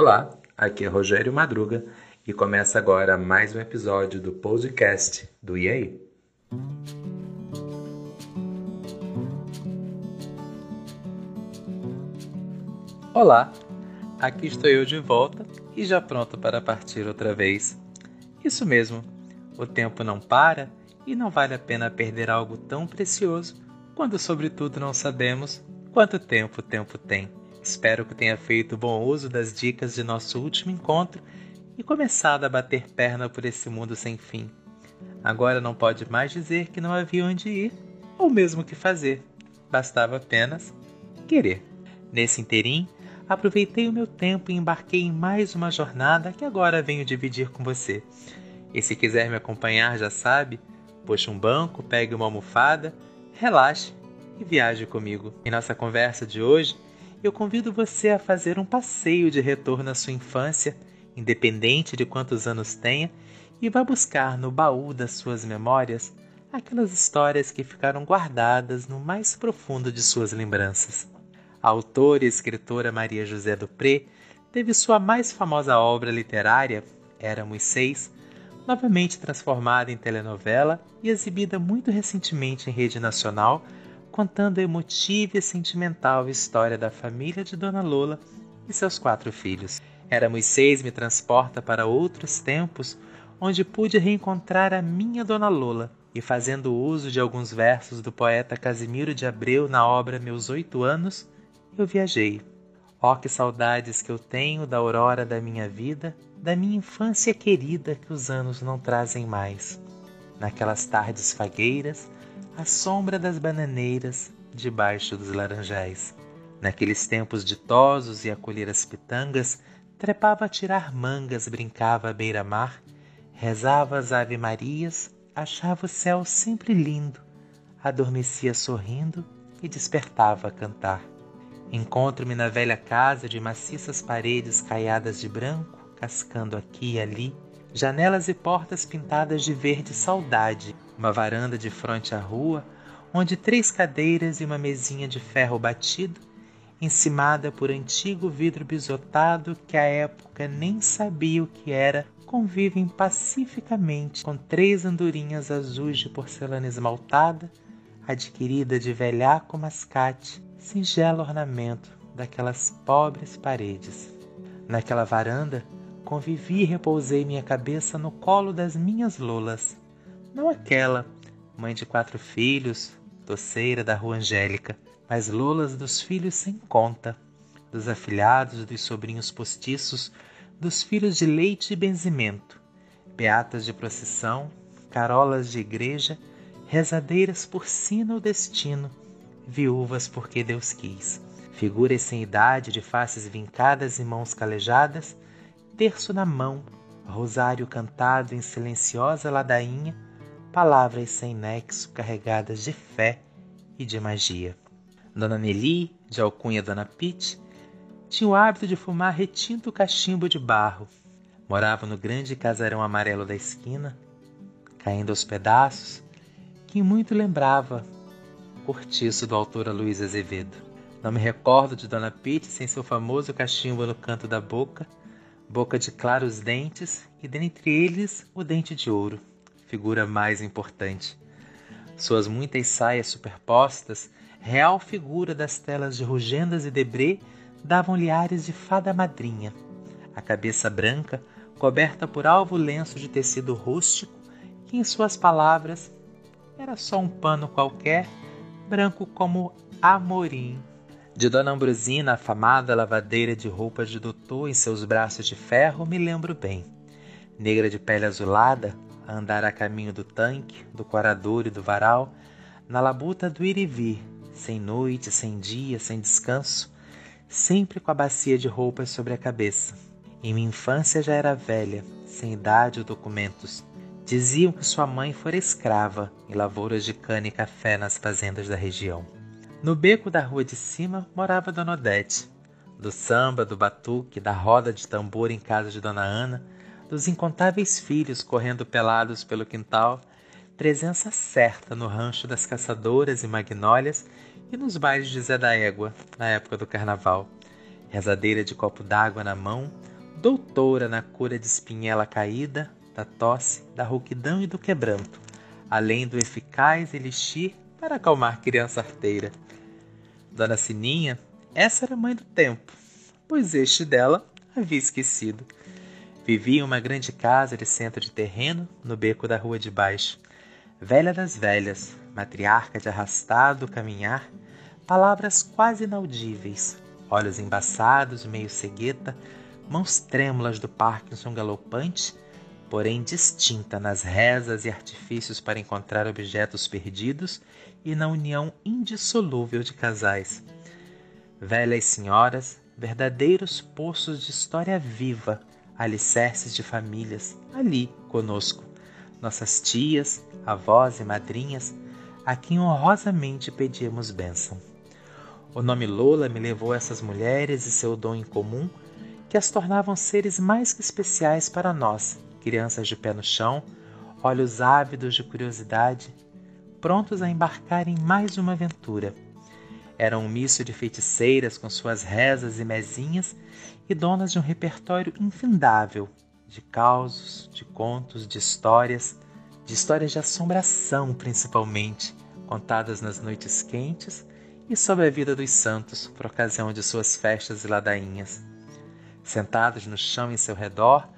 Olá, aqui é Rogério Madruga e começa agora mais um episódio do podcast do IAI. Olá, aqui estou eu de volta e já pronto para partir outra vez. Isso mesmo, o tempo não para e não vale a pena perder algo tão precioso quando, sobretudo, não sabemos quanto tempo o tempo tem. Espero que tenha feito bom uso das dicas de nosso último encontro e começado a bater perna por esse mundo sem fim. Agora não pode mais dizer que não havia onde ir, ou mesmo o que fazer. Bastava apenas querer. Nesse interim, aproveitei o meu tempo e embarquei em mais uma jornada que agora venho dividir com você. E se quiser me acompanhar, já sabe, puxe um banco, pegue uma almofada, relaxe e viaje comigo. Em nossa conversa de hoje, eu convido você a fazer um passeio de retorno à sua infância, independente de quantos anos tenha, e vá buscar no baú das suas memórias aquelas histórias que ficaram guardadas no mais profundo de suas lembranças. A autora e escritora Maria José Dupré teve sua mais famosa obra literária, Éramos Seis, novamente transformada em telenovela e exibida muito recentemente em rede nacional contando a emotiva e sentimental história da família de Dona Lola e seus quatro filhos. Éramos seis me transporta para outros tempos, onde pude reencontrar a minha Dona Lola, e fazendo uso de alguns versos do poeta Casimiro de Abreu na obra Meus Oito Anos, eu viajei. Oh, que saudades que eu tenho da aurora da minha vida, da minha infância querida que os anos não trazem mais. Naquelas tardes fagueiras, à sombra das bananeiras, debaixo dos laranjais. Naqueles tempos ditosos e a colher as pitangas, trepava a tirar mangas, brincava à beira-mar, rezava as ave-marias, achava o céu sempre lindo, adormecia sorrindo e despertava a cantar. Encontro-me na velha casa de maciças paredes caiadas de branco, cascando aqui e ali, janelas e portas pintadas de verde saudade, uma varanda de frente à rua, onde três cadeiras e uma mesinha de ferro batido, encimada por antigo vidro bisotado que à época nem sabia o que era, convivem pacificamente com três andorinhas azuis de porcelana esmaltada, adquirida de velhaco mascate, singelo ornamento daquelas pobres paredes. Naquela varanda, convivi e repousei minha cabeça no colo das minhas lolas, não aquela, mãe de quatro filhos, doceira da rua Angélica, mas lolas dos filhos sem conta, dos afilhados, dos sobrinhos postiços, dos filhos de leite e benzimento, beatas de procissão, carolas de igreja, rezadeiras por sino ou destino, viúvas porque Deus quis, figuras sem idade de faces vincadas e mãos calejadas, terço na mão, rosário cantado em silenciosa ladainha, palavras sem nexo carregadas de fé e de magia. Dona Nelly, de alcunha Dona Pete, tinha o hábito de fumar retinto cachimbo de barro. Morava no grande casarão amarelo da esquina, caindo aos pedaços, que muito lembrava cortiço do autor Luiz Azevedo. Não me recordo de Dona Pete sem seu famoso cachimbo no canto da boca, boca de claros dentes e dentre eles o dente de ouro figura mais importante. Suas muitas saias superpostas, real figura das telas de Rugendas e Debré, davam-lhe ares de fada madrinha. A cabeça branca, coberta por alvo lenço de tecido rústico, que em suas palavras era só um pano qualquer, branco como amorim. De Dona Ambrosina, afamada lavadeira de roupas de doutor em seus braços de ferro, me lembro bem. Negra de pele azulada, a andar a caminho do tanque, do corador e do varal, na labuta do ir e vir, sem noite, sem dia, sem descanso, sempre com a bacia de roupas sobre a cabeça. Em minha infância já era velha, sem idade ou documentos. Diziam que sua mãe fora escrava em lavouras de cana e café nas fazendas da região. No beco da rua de cima morava Dona Odete. Do samba, do batuque, da roda de tambor em casa de Dona Ana, dos incontáveis filhos correndo pelados pelo quintal, presença certa no rancho das caçadoras e magnólias e nos bailes de Zé da Égua, na época do carnaval. Rezadeira de copo d'água na mão, doutora na cura de espinhela caída, da tosse, da rouquidão e do quebranto, além do eficaz elixir para acalmar criança arteira. Dona Sininha, essa era mãe do tempo, pois este dela havia esquecido. Vivia em uma grande casa de centro de terreno, no beco da rua de baixo. Velha das velhas, matriarca de arrastado caminhar, palavras quase inaudíveis, olhos embaçados, meio cegueta, mãos trêmulas do Parkinson galopante, porém distinta nas rezas e artifícios para encontrar objetos perdidos e na união indissolúvel de casais. Velhas senhoras, verdadeiros poços de história viva, alicerces de famílias, ali conosco, nossas tias, avós e madrinhas, a quem honrosamente pedíamos bênção. O nome Lola me levou a essas mulheres e seu dom em comum que as tornavam seres mais que especiais para nós, crianças de pé no chão, olhos ávidos de curiosidade, prontos a embarcar em mais uma aventura. Eram um misto de feiticeiras com suas rezas e mezinhas e donas de um repertório infindável de causos, de contos, de histórias, de histórias de assombração principalmente, contadas nas noites quentes e sobre a vida dos santos por ocasião de suas festas e ladainhas. Sentados no chão em seu redor,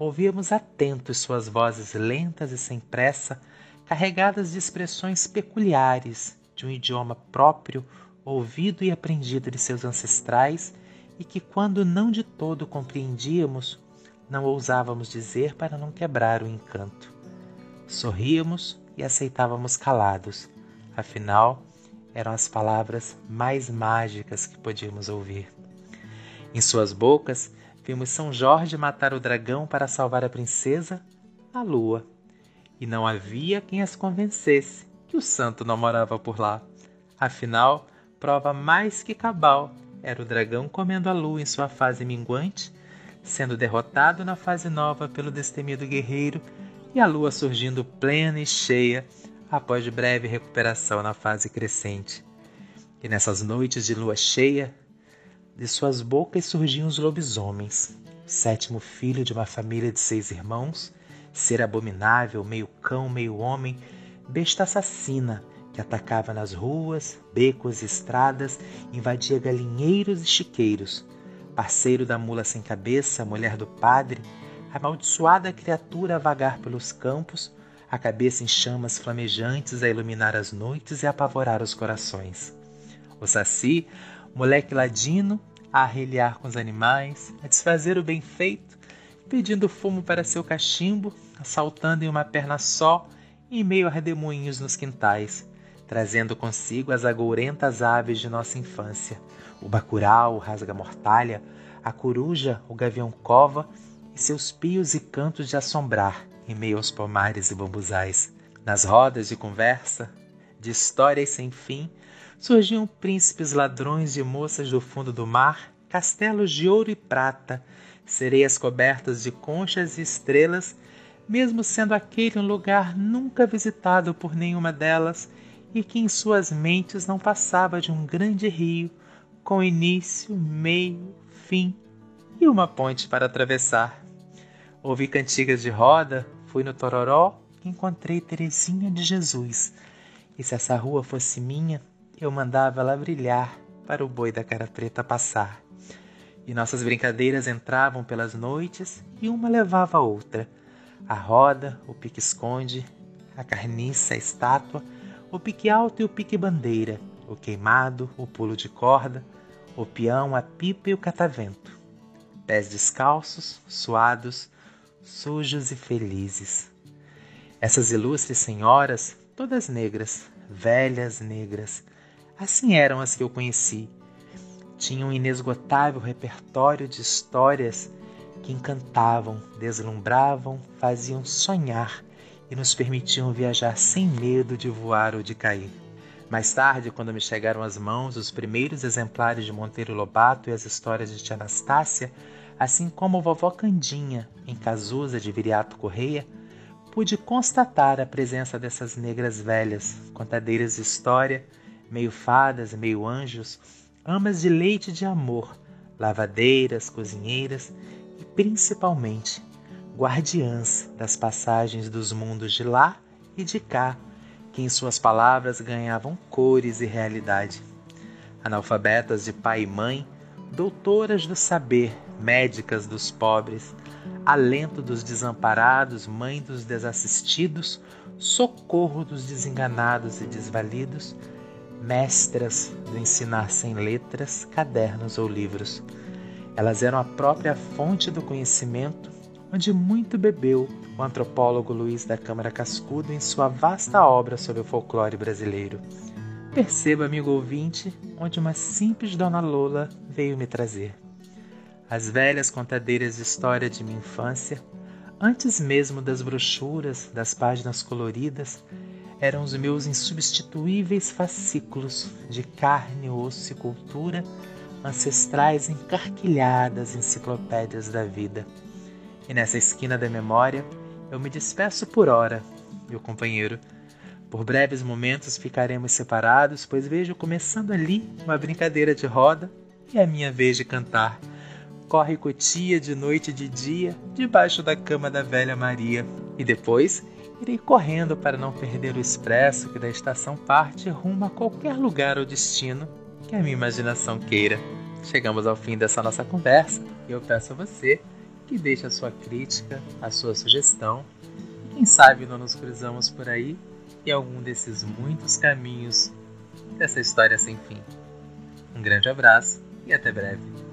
ouvíamos atentos suas vozes lentas e sem pressa, carregadas de expressões peculiares, de um idioma próprio, ouvido e aprendido de seus ancestrais, e que, quando não de todo compreendíamos, não ousávamos dizer para não quebrar o encanto. Sorríamos e aceitávamos calados, afinal, eram as palavras mais mágicas que podíamos ouvir. Em suas bocas vimos São Jorge matar o dragão para salvar a princesa, a lua. E não havia quem as convencesse que o santo não morava por lá. Afinal, prova mais que cabal era o dragão comendo a lua em sua fase minguante, sendo derrotado na fase nova pelo destemido guerreiro, e a lua surgindo plena e cheia após breve recuperação na fase crescente. E nessas noites de lua cheia, de suas bocas surgiam os lobisomens, sétimo filho de uma família de seis irmãos, ser abominável, meio cão, meio homem, besta assassina que atacava nas ruas, becos e estradas, invadia galinheiros e chiqueiros, parceiro da mula sem cabeça, mulher do padre, amaldiçoada criatura a vagar pelos campos, a cabeça em chamas flamejantes a iluminar as noites e apavorar os corações. O Saci, moleque ladino, a arreliar com os animais, a desfazer o bem feito, pedindo fumo para seu cachimbo, assaltando em uma perna só, em meio a redemoinhos nos quintais, trazendo consigo as agourentas aves de nossa infância, o bacurau, o rasga-mortalha, a coruja, o gavião-cova e seus pios e cantos de assombrar em meio aos pomares e bambuzais. Nas rodas de conversa, de histórias sem fim, surgiam príncipes ladrões de moças do fundo do mar, castelos de ouro e prata, sereias cobertas de conchas e estrelas, mesmo sendo aquele um lugar nunca visitado por nenhuma delas e que em suas mentes não passava de um grande rio com início, meio, fim e uma ponte para atravessar. Ouvi cantigas de roda, fui no Tororó e encontrei Teresinha de Jesus. E se essa rua fosse minha, eu mandava ela brilhar para o boi da cara preta passar. E nossas brincadeiras entravam pelas noites e uma levava a outra. A roda, o pique-esconde, a carniça, a estátua, o pique alto e o pique bandeira, o queimado, o pulo de corda, o peão, a pipa e o catavento. Pés descalços, suados, sujos e felizes. Essas ilustres senhoras, todas negras, velhas negras, Assim eram as que eu conheci. Tinham um inesgotável repertório de histórias que encantavam, deslumbravam, faziam sonhar e nos permitiam viajar sem medo de voar ou de cair. Mais tarde, quando me chegaram às mãos os primeiros exemplares de Monteiro Lobato e as histórias de Tia Anastácia, assim como Vovó Candinha, em Casusa de Viriato Correia, pude constatar a presença dessas negras velhas, contadeiras de história, meio fadas, meio anjos, amas de leite de amor, lavadeiras, cozinheiras e principalmente guardiãs das passagens dos mundos de lá e de cá, que em suas palavras ganhavam cores e realidade. Analfabetas de pai e mãe, doutoras do saber, médicas dos pobres, alento dos desamparados, mãe dos desassistidos, socorro dos desenganados e desvalidos, mestras do ensinar sem letras, cadernos ou livros. Elas eram a própria fonte do conhecimento, onde muito bebeu o antropólogo Luiz da Câmara Cascudo em sua vasta obra sobre o folclore brasileiro. Perceba, amigo ouvinte, onde uma simples Dona Lola veio me trazer. As velhas contadeiras de história de minha infância, antes mesmo das brochuras, das páginas coloridas, eram os meus insubstituíveis fascículos de carne, osso e cultura, ancestrais encarquilhadas enciclopédias da vida. E nessa esquina da memória, eu me despeço por hora, meu companheiro. Por breves momentos ficaremos separados, pois vejo começando ali uma brincadeira de roda e a minha vez de cantar. Corre cotia de noite e de dia, debaixo da cama da velha Maria. E depois Irei correndo para não perder o expresso que da estação parte rumo a qualquer lugar ou destino que a minha imaginação queira. Chegamos ao fim dessa nossa conversa e eu peço a você que deixe a sua crítica, a sua sugestão. Quem sabe não nos cruzamos por aí em algum desses muitos caminhos dessa história sem fim. Um grande abraço e até breve.